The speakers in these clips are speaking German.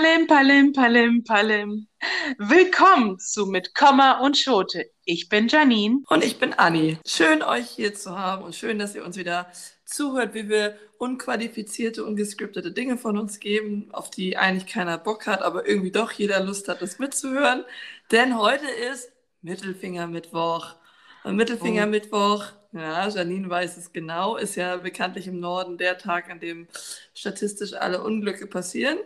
Palim, Palim, Palim, Palim. Willkommen zu Mit Komma und Schote. Ich bin Janine. Und ich bin Anni. Schön, euch hier zu haben und schön, dass ihr uns wieder zuhört, wie wir unqualifizierte, ungescriptete Dinge von uns geben, auf die eigentlich keiner Bock hat, aber irgendwie doch jeder Lust hat, das mitzuhören. Denn heute ist Mittelfingermittwoch. Und Mittelfingermittwoch, ja, Janine weiß es genau, ist ja bekanntlich im Norden der Tag, an dem statistisch alle Unglücke passieren.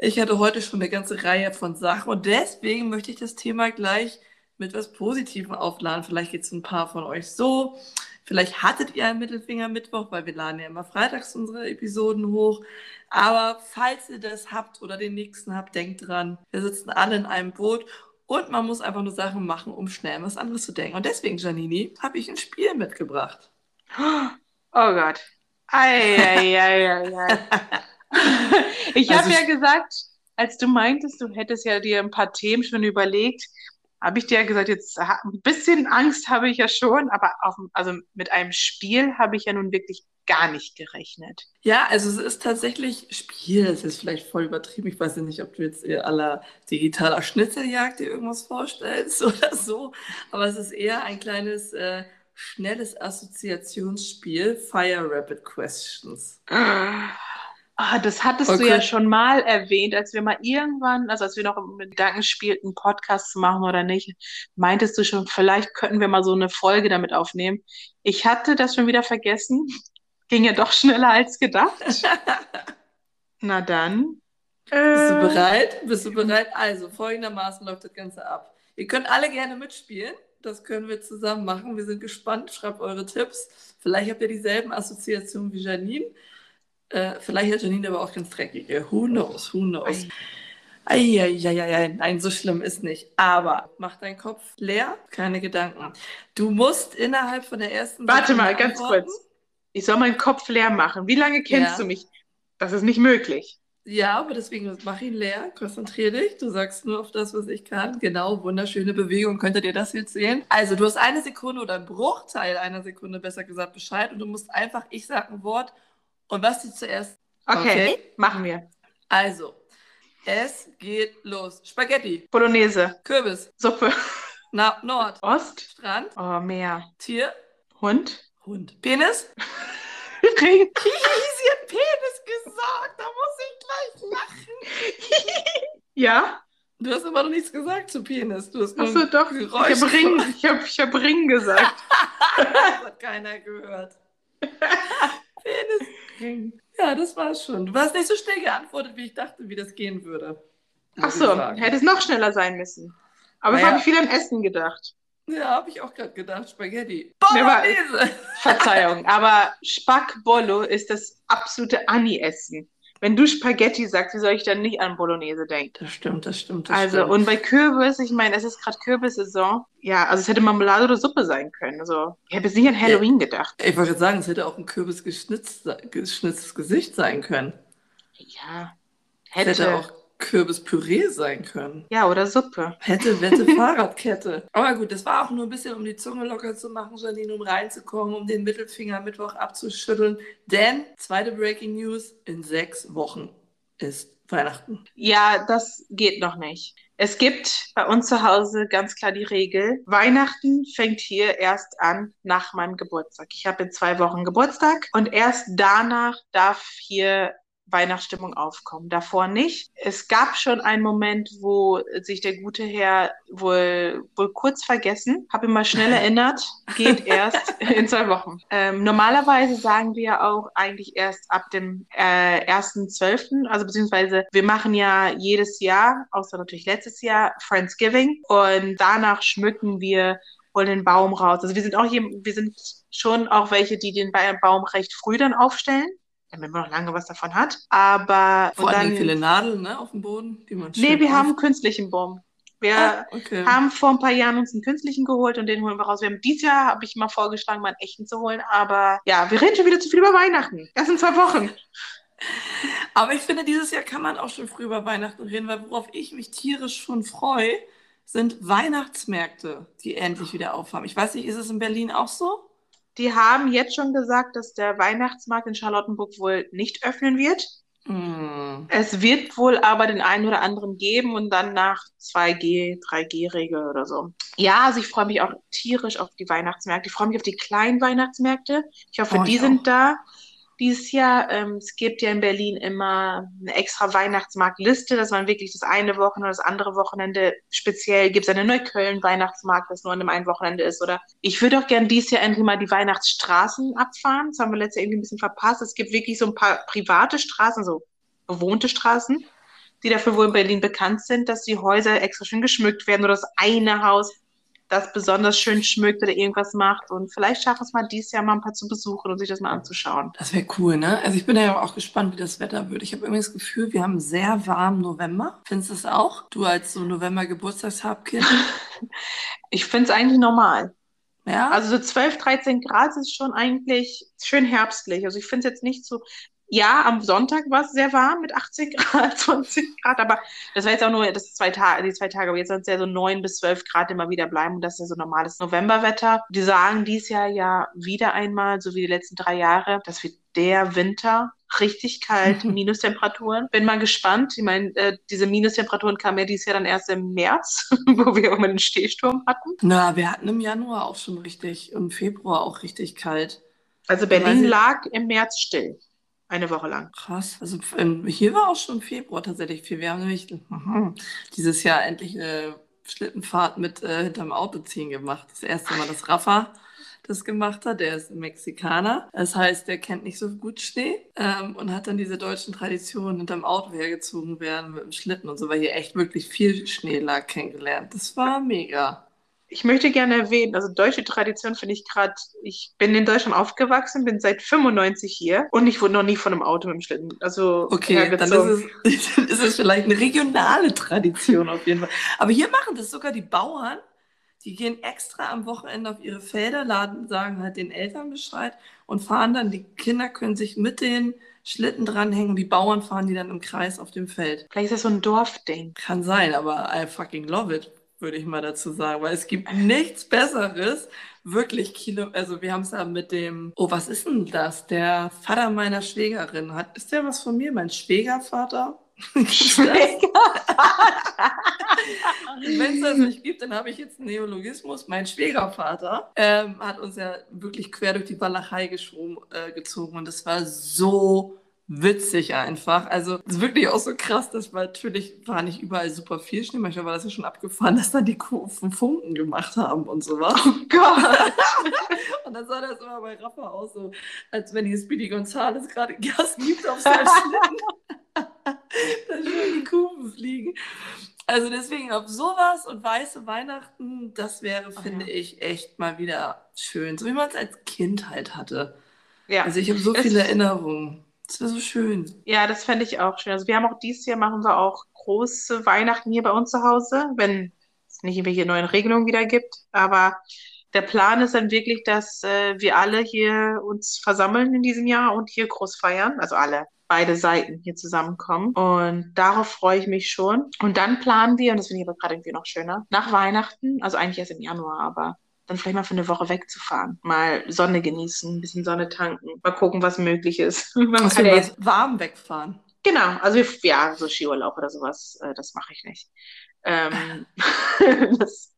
Ich hatte heute schon eine ganze Reihe von Sachen und deswegen möchte ich das Thema gleich mit was Positivem aufladen. Vielleicht geht es ein paar von euch so. Vielleicht hattet ihr einen Mittelfinger-Mittwoch, weil wir laden ja immer freitags unsere Episoden hoch. Aber falls ihr das habt oder den nächsten habt, denkt dran, wir sitzen alle in einem Boot und man muss einfach nur Sachen machen, um schnell was anderes zu denken. Und deswegen, Janini, habe ich ein Spiel mitgebracht. Oh Gott. Ei, ei, ei, ei, ei. ich habe Also ja gesagt, als du meintest, du hättest ja dir ein paar Themen schon überlegt, habe ich dir ja gesagt, jetzt ein bisschen Angst habe ich ja schon, aber auf, also mit einem Spiel habe ich ja nun wirklich gar nicht gerechnet. Ja, also es ist tatsächlich Spiel, das ist vielleicht voll übertrieben. Ich weiß ja nicht, ob du jetzt eher aller digitaler Schnitzeljagd dir irgendwas vorstellst oder so, aber es ist eher ein kleines, äh, schnelles Assoziationsspiel, Fire Rapid Questions. Ah, das hattest du Okay. ja schon mal erwähnt, als wir mal irgendwann, also als wir noch mit Gedanken spielten, einen Podcast zu machen oder nicht, meintest du schon, vielleicht könnten wir mal so eine Folge damit aufnehmen. Ich hatte das schon wieder vergessen. Ging ja doch schneller als gedacht. Na dann. Bist du Äh, bereit? Bist du bereit? Also, folgendermaßen läuft das Ganze ab. Ihr könnt alle gerne mitspielen. Das können wir zusammen machen. Wir sind gespannt. Schreibt eure Tipps. Vielleicht habt ihr dieselben Assoziationen wie Janine. Äh, vielleicht hat Janine aber auch ganz dreckige. Who knows? Who knows? Eieieiei, nein, so schlimm ist nicht. Aber mach deinen Kopf leer, keine Gedanken. Du musst innerhalb von der ersten warte mal, ganz antworten. kurz. Ich soll meinen Kopf leer machen. Wie lange kennst Ja. du mich? Das ist nicht möglich. Ja, aber deswegen mach ihn leer, konzentrier dich. Du sagst nur auf das, was ich kann. Genau, wunderschöne Bewegung. Könntet ihr das jetzt sehen? Also, du hast eine Sekunde oder einen Bruchteil einer Sekunde, besser gesagt, Bescheid. Und du musst einfach, ich sag ein Wort und was dir zuerst. Okay, Okay. machen wir. Also, es geht los. Spaghetti, Bolognese, Kürbis, Suppe, Na Nord, Ost, Strand, oh, Meer, Tier, Hund, Hund. Penis? Ring. Sie hat Penis gesagt, da muss ich gleich lachen. Ja? Du hast immer noch nichts gesagt zu Penis. Du hast nur Achso, doch. Geräusch Ich habe Ring, ich hab, ich hab Ring gesagt. Das hat keiner gehört. Penisring. Ja, das war's schon. Du hast nicht so schnell geantwortet, wie ich dachte, wie das gehen würde. Ach so, hätte es noch schneller sein müssen. Aber Naja. habe ich viel an Essen gedacht. Ja, habe ich auch gerade gedacht. Spaghetti. Bolognese. Verzeihung, aber Spackbollo ist das absolute Anni-Essen. Wenn du Spaghetti sagst, wie soll ich dann nicht an Bolognese denken? Das stimmt, das stimmt. Das Also, stimmt. und bei Kürbis, ich meine, es ist gerade Kürbissaison. Ja, also es hätte Marmelade oder Suppe sein können. Also, ich habe jetzt nicht an Halloween gedacht. Ich wollte sagen, es hätte auch ein Kürbis geschnitztes Gesicht sein können. Ja, Es hätte hätte. auch Kürbispüree sein können. Ja, oder Suppe. Hätte, wette, Fahrradkette. Aber gut, das war auch nur ein bisschen, um die Zunge locker zu machen, Janine, um reinzukommen, um den Mittelfinger Mittwoch abzuschütteln. Denn, zweite Breaking News, in sechs Wochen ist Weihnachten. Ja, das geht noch nicht. Es gibt bei uns zu Hause ganz klar die Regel, Weihnachten fängt hier erst an nach meinem Geburtstag. Ich habe in zwei Wochen Geburtstag und erst danach darf hier Weihnachtsstimmung aufkommen. Davor nicht. Es gab schon einen Moment, wo sich der gute Herr wohl, wohl kurz vergessen, habe ihn mal schnell erinnert, geht erst in zwei Wochen. Ähm, normalerweise sagen wir auch eigentlich erst ab dem äh, 1.12., also beziehungsweise wir machen ja jedes Jahr, außer natürlich letztes Jahr, Friendsgiving und danach schmücken wir holen den Baum raus. Also wir sind auch hier, wir sind schon auch welche, die den Ba- Baum recht früh dann aufstellen, damit man noch lange was davon hat. Aber Vor allem viele Nadeln ne, auf dem Boden, die man nee, wir auf- haben einen künstlichen Baum. Wir Ah, okay. haben vor ein paar Jahren uns einen künstlichen geholt und den holen wir raus. Wir haben dieses Jahr, habe ich mal vorgeschlagen, mal einen echten zu holen. Aber ja, wir reden schon wieder zu viel über Weihnachten. Erst in zwei Wochen. Aber ich finde, dieses Jahr kann man auch schon früh über Weihnachten reden, weil worauf ich mich tierisch schon freue, sind Weihnachtsmärkte, die endlich wieder aufhaben. Ich weiß nicht, ist es in Berlin auch so? Die haben jetzt schon gesagt, dass der Weihnachtsmarkt in Charlottenburg wohl nicht öffnen wird. Mm. Es wird wohl aber den einen oder anderen geben und dann nach 2G, 3G-Regel oder so. Ja, also ich freue mich auch tierisch auf die Weihnachtsmärkte. Ich freue mich auf die kleinen Weihnachtsmärkte. Ich hoffe, Oh, die ich sind auch. da dieses Jahr. Ähm, es gibt ja in Berlin immer eine extra Weihnachtsmarktliste, dass man wirklich das eine Wochenende oder das andere Wochenende speziell gibt es einen Neukölln-Weihnachtsmarkt, das nur an dem einen Wochenende ist. Oder ich würde auch gern dieses Jahr endlich mal die Weihnachtsstraßen abfahren. Das haben wir letztes Jahr irgendwie ein bisschen verpasst. Es gibt wirklich so ein paar private Straßen, so bewohnte Straßen, die dafür wohl in Berlin bekannt sind, dass die Häuser extra schön geschmückt werden oder das eine Haus, das besonders schön schmückt oder irgendwas macht. Und vielleicht schaffen es mal dieses Jahr mal ein paar zu besuchen und sich das mal anzuschauen. Das wäre cool, ne? Also ich bin ja auch gespannt, wie das Wetter wird. Ich habe irgendwie das Gefühl, wir haben einen sehr warmen November. Findest du es auch? Du als so November-Geburtstagshabkind? Ich finde es eigentlich normal. Ja? Also so 12, 13 Grad ist schon eigentlich schön herbstlich. Also ich finde es jetzt nicht so. Ja, am Sonntag war es sehr warm mit 18 Grad, 20 Grad, aber das war jetzt auch nur das zwei Tage, die zwei Tage, aber jetzt soll es ja so 9 bis 12 Grad immer wieder bleiben und das ist ja so normales Novemberwetter. Die sagen dies Jahr ja wieder einmal, so wie die letzten drei Jahre, das wird der Winter richtig kalt, Minustemperaturen. Bin mal gespannt. Ich meine, äh, diese Minustemperaturen kamen ja dieses Jahr dann erst im März, wo wir auch mal den Stehsturm hatten. Na, wir hatten im Januar auch schon richtig, im Februar auch richtig kalt. Also Berlin lag im März still. Eine Woche lang. Krass. Also ähm, hier war auch schon Februar tatsächlich viel. Wir haben nämlich mhm, dieses Jahr endlich eine Schlittenfahrt mit äh, hinterm Auto ziehen gemacht. Das erste Mal, dass Rafa das gemacht hat. Der ist Mexikaner. Das heißt, der kennt nicht so gut Schnee ähm, und hat dann diese deutschen Traditionen hinterm Auto hergezogen werden mit dem Schlitten und so, weil hier echt wirklich viel Schnee lag kennengelernt. Das war mega. Ich möchte gerne erwähnen, also deutsche Tradition finde ich gerade, ich bin in Deutschland aufgewachsen, bin seit 95 hier und ich wurde noch nie von einem Auto mit dem Schlitten. Also Okay, dann ist es, dann ist es vielleicht eine regionale Tradition auf jeden Fall. Aber hier machen das sogar die Bauern. Die gehen extra am Wochenende auf ihre Felder, laden, sagen halt den Eltern Bescheid und fahren dann. Die Kinder können sich mit den Schlitten dranhängen und die Bauern fahren die dann im Kreis auf dem Feld. Vielleicht ist das so ein Dorfding. Kann sein, aber I fucking love it, würde ich mal dazu sagen, weil es gibt nichts Besseres. Wirklich Kilo, also wir haben es da mit dem, oh, was ist denn das? Der Vater meiner Schwägerin hat, ist der was von mir? Mein Schwägervater? Das? Wenn es das nicht gibt, dann habe ich jetzt einen Neologismus. Mein Schwiegervater ähm, hat uns ja wirklich quer durch die Walachei äh, gezogen und das war so witzig einfach. Also es ist wirklich auch so krass, dass natürlich war nicht überall super viel Schnee. Manchmal war das ja schon abgefahren, dass dann die Kufen Funken gemacht haben und sowas. Oh Gott. Und dann sah das immer bei Rafa aus, so als wenn hier Speedy Gonzales gerade Gas gibt auf seinem Schlitten. dass schon die Kufen fliegen. Also deswegen auf sowas und weiße Weihnachten, das wäre, Oh finde ja. ich, echt mal wieder schön. So wie man es als Kind halt hatte. Ja. Also ich habe so Es- viele Erinnerungen. Das wäre so schön. Ja, das fände ich auch schön. Also wir haben auch dieses Jahr machen wir auch große Weihnachten hier bei uns zu Hause, wenn es nicht irgendwelche neuen Regelungen wieder gibt. Aber der Plan ist dann wirklich, dass äh, wir alle hier uns versammeln in diesem Jahr und hier groß feiern. Also alle, beide Seiten hier zusammenkommen. Und darauf freue ich mich schon. Und dann planen wir, und das finde ich aber gerade irgendwie noch schöner, nach Weihnachten, also eigentlich erst im Januar, aber dann vielleicht mal für eine Woche wegzufahren. Mal Sonne genießen, ein bisschen Sonne tanken, mal gucken, was möglich ist. Man Achso, kann ja was warm wegfahren. Genau, also ja, so Skiurlaub oder sowas, äh, das mache ich nicht. Ähm, das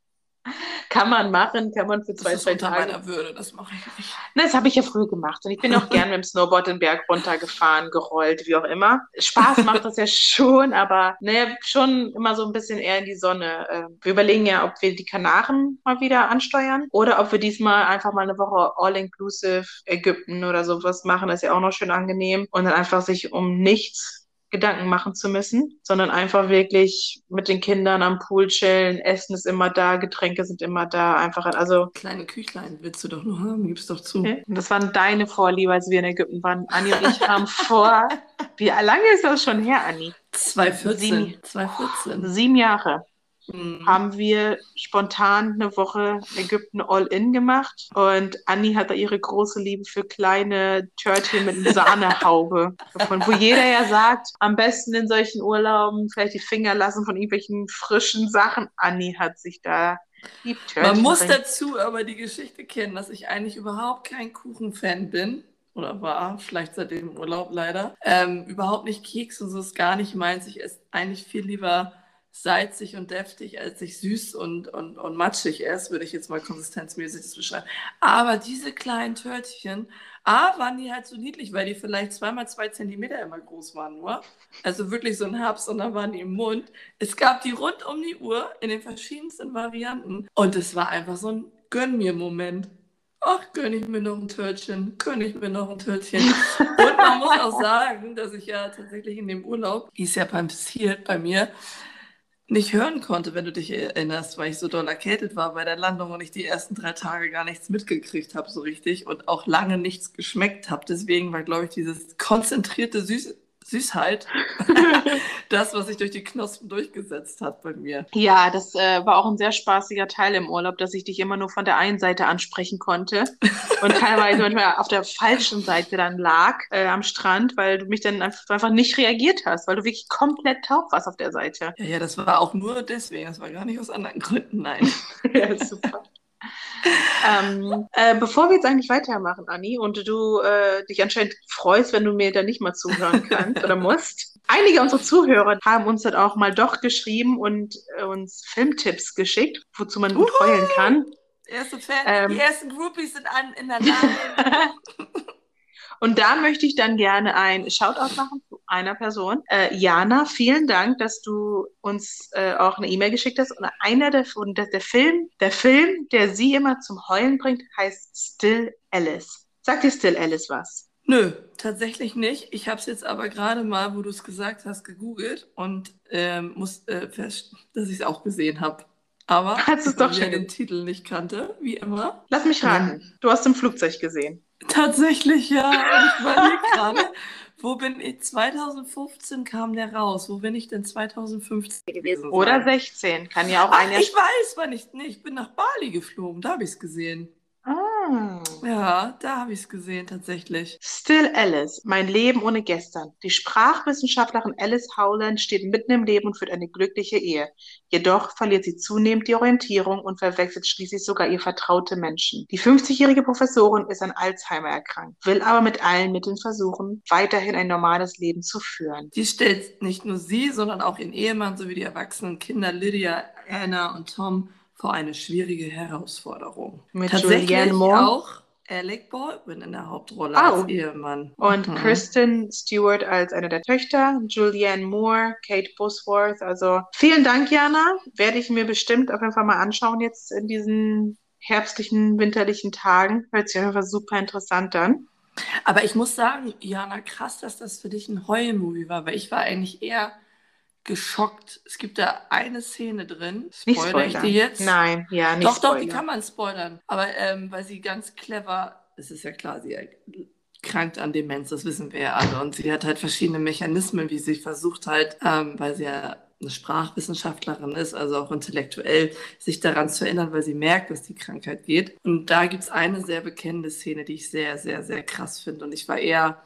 kann man machen, kann man für Das zwei, ist drei Tage. meiner Würde, das mache ich nicht. Na, das habe ich ja früher gemacht und ich bin auch gern mit dem Snowboard den Berg runtergefahren, gerollt, wie auch immer. Spaß macht das ja schon, aber ne, schon immer so ein bisschen eher in die Sonne. Äh, Wir überlegen ja, ob wir die Kanaren mal wieder ansteuern oder ob wir diesmal einfach mal eine Woche All-Inclusive Ägypten oder sowas machen. Das ist ja auch noch schön angenehm und dann einfach sich um nichts Gedanken machen zu müssen, sondern einfach wirklich mit den Kindern am Pool chillen, Essen ist immer da, Getränke sind immer da, einfach, also Kleine Küchlein willst du doch nur haben, gib's doch zu. Okay. Das waren deine Vorliebe, als wir in Ägypten waren. Anni und ich haben vor, wie lange ist das schon her, Anni? 2014. Sieben. 2014. Sieben Jahre Mhm. haben wir spontan eine Woche Ägypten All-In gemacht und Anni hat da ihre große Liebe für kleine Törtchen mit Sahnehaube gefunden, wo jeder ja sagt, am besten in solchen Urlauben vielleicht die Finger lassen von irgendwelchen frischen Sachen. Anni hat sich da die Törtchen Man muss dazu aber die Geschichte kennen, dass ich eigentlich überhaupt kein Kuchenfan bin. oder war, vielleicht seit dem Urlaub leider, ähm, überhaupt nicht Keks und so ist gar nicht meins. Ich esse eigentlich viel lieber salzig und deftig, als ich süß und, und, und matschig esse, würde ich jetzt mal konsistenzmäßig das beschreiben. Aber diese kleinen Törtchen, A, waren die halt so niedlich, weil die vielleicht zweimal zwei Zentimeter immer groß waren nur. Also wirklich so ein Herbst und dann waren die im Mund. Es gab die rund um die Uhr in den verschiedensten Varianten. Und es war einfach so ein Gönn mir Moment. Ach, gönn ich mir noch ein Törtchen, gönn ich mir noch ein Törtchen. Und man muss auch sagen, dass ich ja tatsächlich in dem Urlaub, wie es ja passiert bei mir, nicht hören konnte, wenn du dich erinnerst, weil ich so doll erkältet war bei der Landung und ich die ersten drei Tage gar nichts mitgekriegt habe so richtig und auch lange nichts geschmeckt habe. Deswegen war, glaube ich, dieses konzentrierte Süß Süßheit das, was sich durch die Knospen durchgesetzt hat bei mir. Ja, das äh, war auch ein sehr spaßiger Teil im Urlaub, dass ich dich immer nur von der einen Seite ansprechen konnte und teilweise manchmal auf der falschen Seite dann lag äh, am Strand, weil du mich dann einfach, nicht reagiert hast, weil du wirklich komplett taub warst auf der Seite. Ja, ja, das war auch nur deswegen, das war gar nicht aus anderen Gründen, nein. ja, super ähm, äh, bevor wir jetzt eigentlich weitermachen, Anni, und du äh, dich anscheinend freust, wenn du mir da nicht mal zuhören kannst oder musst. Einige unserer Zuhörer haben uns dann auch mal doch geschrieben und äh, uns Filmtipps geschickt, wozu man gut heulen kann. Erste Fan, ähm, die ersten Groupies sind an, in der Lage. Und da möchte ich dann gerne ein Shoutout machen einer Person. Äh, Jana, vielen Dank, dass du uns äh, auch eine E-Mail geschickt hast. Und einer der, und der, der Film, der Film, der sie immer zum Heulen bringt, heißt Still Alice. Sagt dir Still Alice was? Nö, tatsächlich nicht. Ich habe es jetzt aber gerade mal, wo du es gesagt hast, gegoogelt und ähm, muss äh, fest, dass ich es auch gesehen habe. Aber hast ich doch schon den Titel nicht kannte, wie immer. Lass mich raten. Du hast im Flugzeug gesehen. Tatsächlich, ja. ich überlege gerade, wo bin ich? 2015 kam der raus. Wo bin ich denn 2015 gewesen? Oder 16. Kann ja auch ein Jahr. Ich weiß, wann ich. Nee, ich bin nach Bali geflogen. Da habe ich es gesehen. Ah. Ja, da habe ich es gesehen tatsächlich. Still Alice, mein Leben ohne gestern. Die Sprachwissenschaftlerin Alice Howland steht mitten im Leben und führt eine glückliche Ehe. Jedoch verliert sie zunehmend die Orientierung und verwechselt schließlich sogar ihr vertraute Menschen. Die 50-jährige Professorin ist an Alzheimer erkrankt, will aber mit allen Mitteln versuchen, weiterhin ein normales Leben zu führen. Die stellt nicht nur sie, sondern auch ihren Ehemann sowie die erwachsenen Kinder Lydia, Anna und Tom vor eine schwierige Herausforderung. Mit Tatsächlich Julianne Moore. auch Alec Baldwin in der Hauptrolle oh. als Ehemann. Und mhm. Kristen Stewart als eine der Töchter, Julianne Moore, Kate Bosworth. Also vielen Dank, Jana. Werde ich mir bestimmt auf jeden Fall mal anschauen jetzt in diesen herbstlichen, winterlichen Tagen. Hört sich einfach super interessant an. Aber ich muss sagen, Jana, krass, dass das für dich ein Heulmovie war, weil ich war eigentlich eher geschockt. Es gibt da eine Szene drin. Spoiler ich die jetzt? Nein, ja, nicht Doch, spoilern. doch, die kann man spoilern. Aber ähm, weil sie ganz clever, es ist ja klar, sie krankt an Demenz, das wissen wir ja alle. Und sie hat halt verschiedene Mechanismen, wie sie versucht halt, ähm, weil sie ja eine Sprachwissenschaftlerin ist, also auch intellektuell, sich daran zu erinnern, weil sie merkt, dass die Krankheit geht. Und da gibt es eine sehr bekennende Szene, die ich sehr, sehr, sehr krass finde. Und ich war eher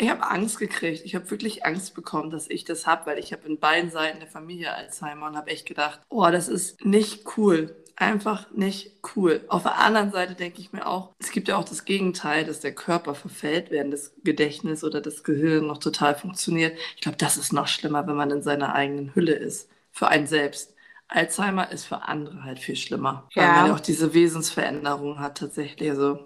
ich habe Angst gekriegt. Ich habe wirklich Angst bekommen, dass ich das habe, weil ich habe in beiden Seiten der Familie Alzheimer und habe echt gedacht, oh, das ist nicht cool. Einfach nicht cool. Auf der anderen Seite denke ich mir auch, es gibt ja auch das Gegenteil, dass der Körper verfällt, während das Gedächtnis oder das Gehirn noch total funktioniert. Ich glaube, das ist noch schlimmer, wenn man in seiner eigenen Hülle ist. Für einen selbst. Alzheimer ist für andere halt viel schlimmer, ja. weil man ja auch diese Wesensveränderung hat tatsächlich. Also,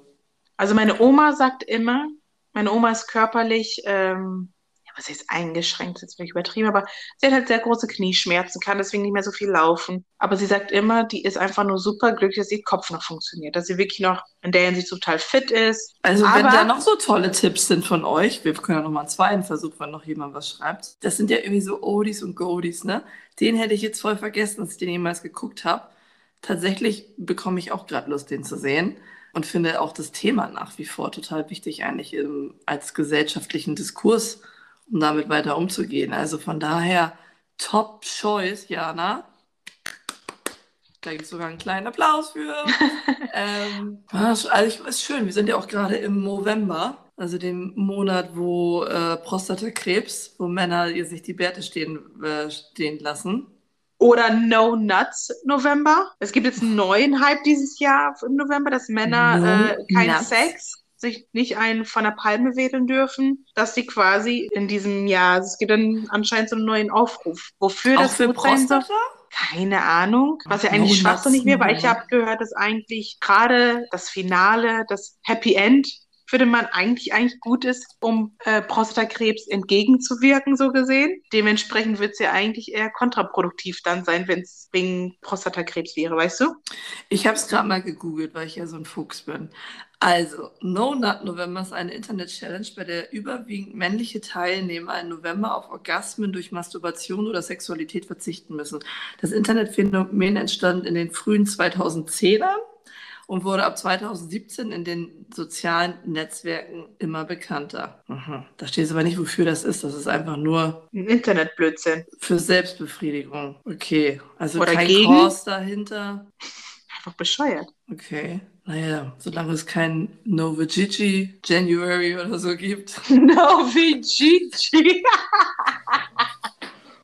also meine Oma sagt immer, meine Oma ist körperlich, ähm, ja, was heißt eingeschränkt, jetzt bin ich übertrieben, aber sie hat halt sehr große Knieschmerzen, kann deswegen nicht mehr so viel laufen. Aber sie sagt immer, die ist einfach nur super glücklich, dass ihr Kopf noch funktioniert, dass sie wirklich noch in der Hinsicht total fit ist. Also aber, wenn da noch so tolle Tipps sind von euch, wir können ja noch mal einen zweiten Versuch, wenn noch jemand was schreibt. Das sind ja irgendwie so Oldies und Goldies, ne? Den hätte ich jetzt voll vergessen, als ich den jemals geguckt habe. Tatsächlich bekomme ich auch gerade Lust, den zu sehen und finde auch das Thema nach wie vor total wichtig eigentlich im, als gesellschaftlichen Diskurs, um damit weiter umzugehen. Also von daher Top Choice, Jana. Da gibt es sogar einen kleinen Applaus für. ähm, also ich, ist schön, wir sind ja auch gerade im November, also dem Monat, wo äh, Prostatakrebs, wo Männer ihr sich die Bärte stehen, äh, stehen lassen. Oder No Nuts November. Es gibt jetzt einen neuen Hype dieses Jahr im November, dass Männer no äh, keinen Sex sich nicht einen von der Palme wedeln dürfen, dass sie quasi in diesem Jahr, es gibt dann anscheinend so einen neuen Aufruf, wofür Auch das für gut sein soll. Prostata? Keine Ahnung, was ja eigentlich No schwachsinnig wäre, weil ich habe gehört, dass eigentlich gerade das Finale, das Happy End, würde man eigentlich eigentlich gut ist, um äh, Prostatakrebs entgegenzuwirken, so gesehen. Dementsprechend wird es ja eigentlich eher kontraproduktiv dann sein, wenn es wegen Prostatakrebs wäre, weißt du? Ich habe es gerade mal gegoogelt, weil ich ja so ein Fuchs bin. Also, No Nut November ist eine Internet-Challenge, bei der überwiegend männliche Teilnehmer im November auf Orgasmen durch Masturbation oder Sexualität verzichten müssen. Das Internetphänomen entstand in den frühen 2010ern und wurde ab 2017 in den sozialen Netzwerken immer bekannter. Aha. Da steht aber nicht, wofür das ist. Das ist einfach nur Ein Internetblödsinn. für Selbstbefriedigung. Okay, also Oder kein gegen? Kurs dahinter. Einfach bescheuert. Okay, naja, solange es kein Novajiji January oder so gibt. No, wie Gigi.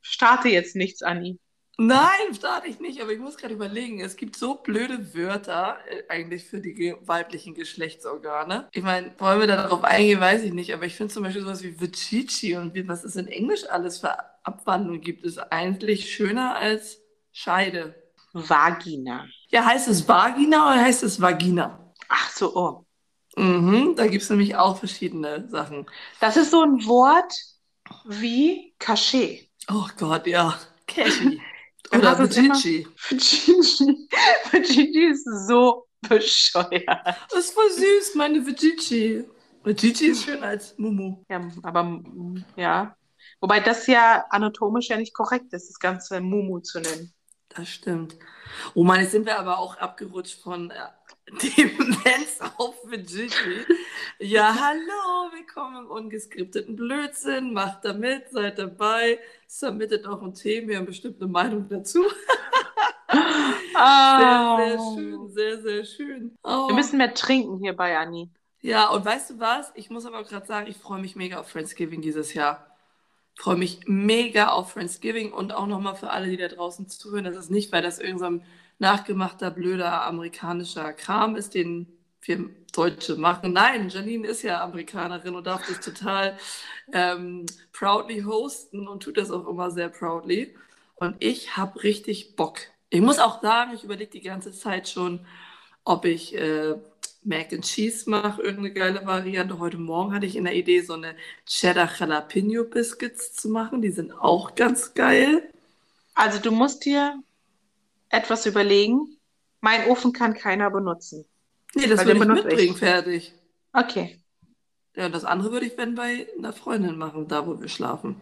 Starte jetzt nichts, Anni. Nein, starte ich nicht, aber ich muss gerade überlegen, es gibt so blöde Wörter äh, eigentlich für die ge weiblichen Geschlechtsorgane. Ich meine, wollen wir da darauf eingehen, weiß ich nicht, aber ich finde zum Beispiel sowas wie Vajiji und wie, was es in Englisch alles für Abwandlungen gibt, ist eigentlich schöner als Scheide. Vagina. Ja, heißt es Vagina oder heißt es Vagina? Ach so, oh. Mhm, da gibt es nämlich auch verschiedene Sachen. Das ist so ein Wort wie Cachet. Oh Gott, ja. Cashy. Oder Vajiji. Vagigi. Vagigi ist so bescheuert. Das ist voll süß, meine Vajiji. Vajiji ist schön als Mumu. Ja, aber ja. Wobei das ja anatomisch ja nicht korrekt ist, das Ganze Mumu zu nennen. Das stimmt. Oh Mann, jetzt sind wir aber auch abgerutscht von äh, Demenz auf Vajiji. Ja, hallo, willkommen im ungeskripteten Blödsinn. Macht da mit, seid dabei, submittet auch ein Thema, wir haben bestimmt eine Meinung dazu. Sehr, sehr schön, sehr, sehr schön. Oh. Wir müssen mehr trinken hier bei Anni. Ja, und weißt du was? Ich muss aber auch gerade sagen, ich freue mich mega auf Friendsgiving dieses Jahr. Ich freue mich mega auf Friendsgiving und auch nochmal für alle, die da draußen zuhören. Das ist nicht, weil das irgendein nachgemachter, blöder amerikanischer Kram ist, den wir Deutsche machen. Nein, Janine ist ja Amerikanerin und darf das total ähm, proudly hosten und tut das auch immer sehr proudly. Und ich habe richtig Bock. Ich muss auch sagen, ich überlege die ganze Zeit schon, ob ich äh, Mac and Cheese mache, irgendeine geile Variante. Heute Morgen hatte ich in der Idee, so eine Cheddar Jalapeno Biscuits zu machen. Die sind auch ganz geil. Also du musst dir etwas überlegen. Mein Ofen kann keiner benutzen. Nee, das würde ich mitbringen, ich. fertig. Okay. Ja, und das andere würde ich, wenn, bei einer Freundin machen, da wo wir schlafen.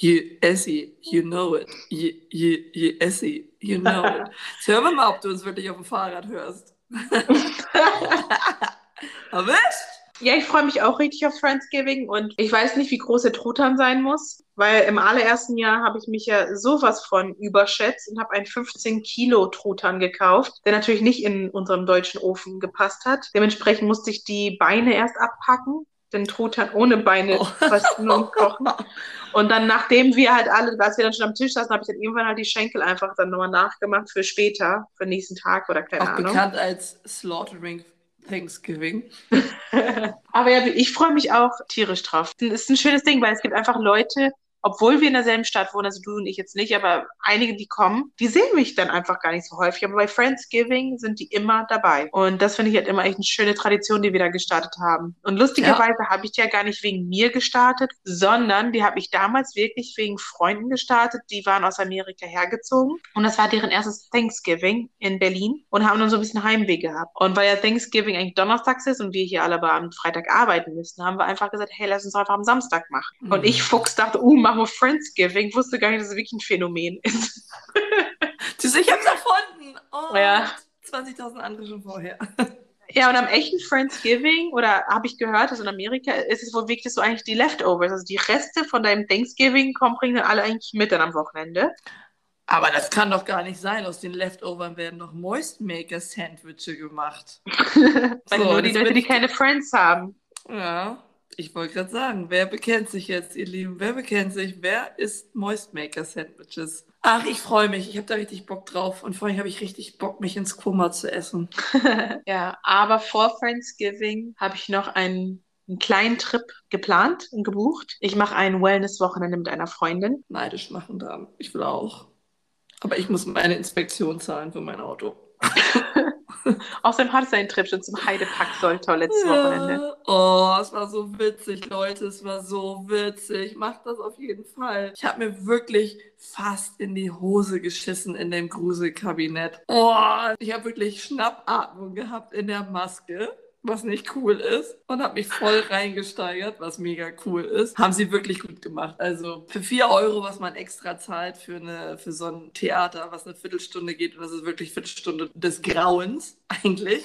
You Essie, you know it. You, you, you Essie, you know it. Jetzt hören wir mal, ob du uns wirklich auf dem Fahrrad hörst. Erwischt? Ja, ich freue mich auch richtig auf Friendsgiving und ich weiß nicht, wie groß der Truthahn sein muss, weil im allerersten Jahr habe ich mich ja sowas von überschätzt und habe einen 15 Kilo Truthahn gekauft, der natürlich nicht in unseren deutschen Ofen gepasst hat. Dementsprechend musste ich die Beine erst abpacken, den Truthahn ohne Beine Oh. frösten und kochen. Und dann, nachdem wir halt alle, als wir dann schon am Tisch saßen, habe ich dann irgendwann halt die Schenkel einfach dann nochmal nachgemacht für später, für den nächsten Tag oder keine Auch Ahnung. bekannt als Slaughtering Thanksgiving. Aber ja, ich freue mich auch tierisch drauf. Es ist ein schönes Ding, weil es gibt einfach Leute, obwohl wir in derselben Stadt wohnen, also du und ich jetzt nicht, aber einige, die kommen, die sehen mich dann einfach gar nicht so häufig. Aber bei Friendsgiving sind die immer dabei. Und das finde ich halt immer echt eine schöne Tradition, die wir da gestartet haben. Und lustigerweise habe ich die ja gar nicht wegen mir gestartet, sondern die habe ich damals wirklich wegen Freunden gestartet, die waren aus Amerika hergezogen. Und das war deren erstes Thanksgiving in Berlin und haben dann so ein bisschen Heimweh gehabt. Und weil ja Thanksgiving eigentlich donnerstags ist und wir hier alle aber am Freitag arbeiten müssen, haben wir einfach gesagt, hey, lass uns einfach am Samstag machen. Mhm. Und ich, Fuchs, dachte, uh, machen wir Friendsgiving. Wusste gar nicht, dass es wirklich ein Phänomen ist. Ich hab's erfunden! Und Ja. 20.000 andere schon vorher. Ja, und am echten Friendsgiving, oder habe ich gehört, dass in Amerika ist es wohl wirklich du eigentlich die Leftovers, also die Reste von deinem Thanksgiving kommen, bringen dann alle eigentlich mit dann am Wochenende. Aber das kann doch gar nicht sein. Aus den Leftovern werden doch Moistmaker-Sandwiche gemacht. Weil So, nur die Leute, die keine Friends haben. Ja, Ich wollte gerade sagen, wer bekennt sich jetzt, ihr Lieben? Wer bekennt sich? Wer isst Moistmaker Sandwiches? Ach, ich freue mich. Ich habe da richtig Bock drauf. Und vor allem habe ich richtig Bock, mich ins Kummer zu essen. ja, aber vor Thanksgiving habe ich noch einen, einen kleinen Trip geplant und gebucht. Ich mache ein Wellness-Wochenende mit einer Freundin. Neidisch machen da. Ich will auch. Aber ich muss meine Inspektion zahlen für mein Auto. Außerdem hattest du einen Trip schon zum Heidepark-Soltau letztes ja. Wochenende. Oh, es war so witzig, Leute. Es war so witzig. Macht das auf jeden Fall. Ich habe mir wirklich fast in die Hose geschissen in dem Gruselkabinett. Oh, ich habe wirklich Schnappatmung gehabt in der Maske was nicht cool ist und habe mich voll reingesteigert, was mega cool ist. Haben sie wirklich gut gemacht. Also für 4 Euro, was man extra zahlt für, eine, für so ein Theater, was eine Viertelstunde geht und das ist wirklich Viertelstunde des Grauens eigentlich.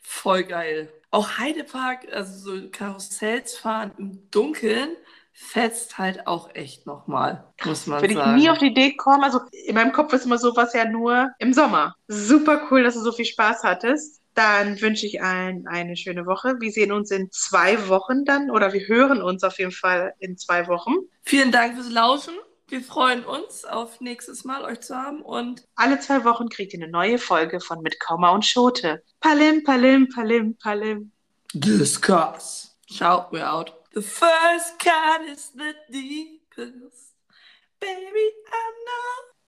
Voll geil. Auch Heidepark, also so Karussells fahren im Dunkeln, fetzt halt auch echt nochmal, muss man Würde sagen. Würde ich nie auf die Idee kommen. Also in meinem Kopf ist immer sowas ja nur im Sommer. Super cool, dass du so viel Spaß hattest. Dann wünsche ich allen eine schöne Woche. Wir sehen uns in zwei Wochen dann oder wir hören uns auf jeden Fall in zwei Wochen. Vielen Dank fürs Lauschen. Wir freuen uns auf nächstes Mal euch zu haben und alle zwei Wochen kriegt ihr eine neue Folge von Mit Komma und Schote. Palim, palim, palim, palim. Discuss. Ciao, we're out. The first cut is the deepest. Baby, I know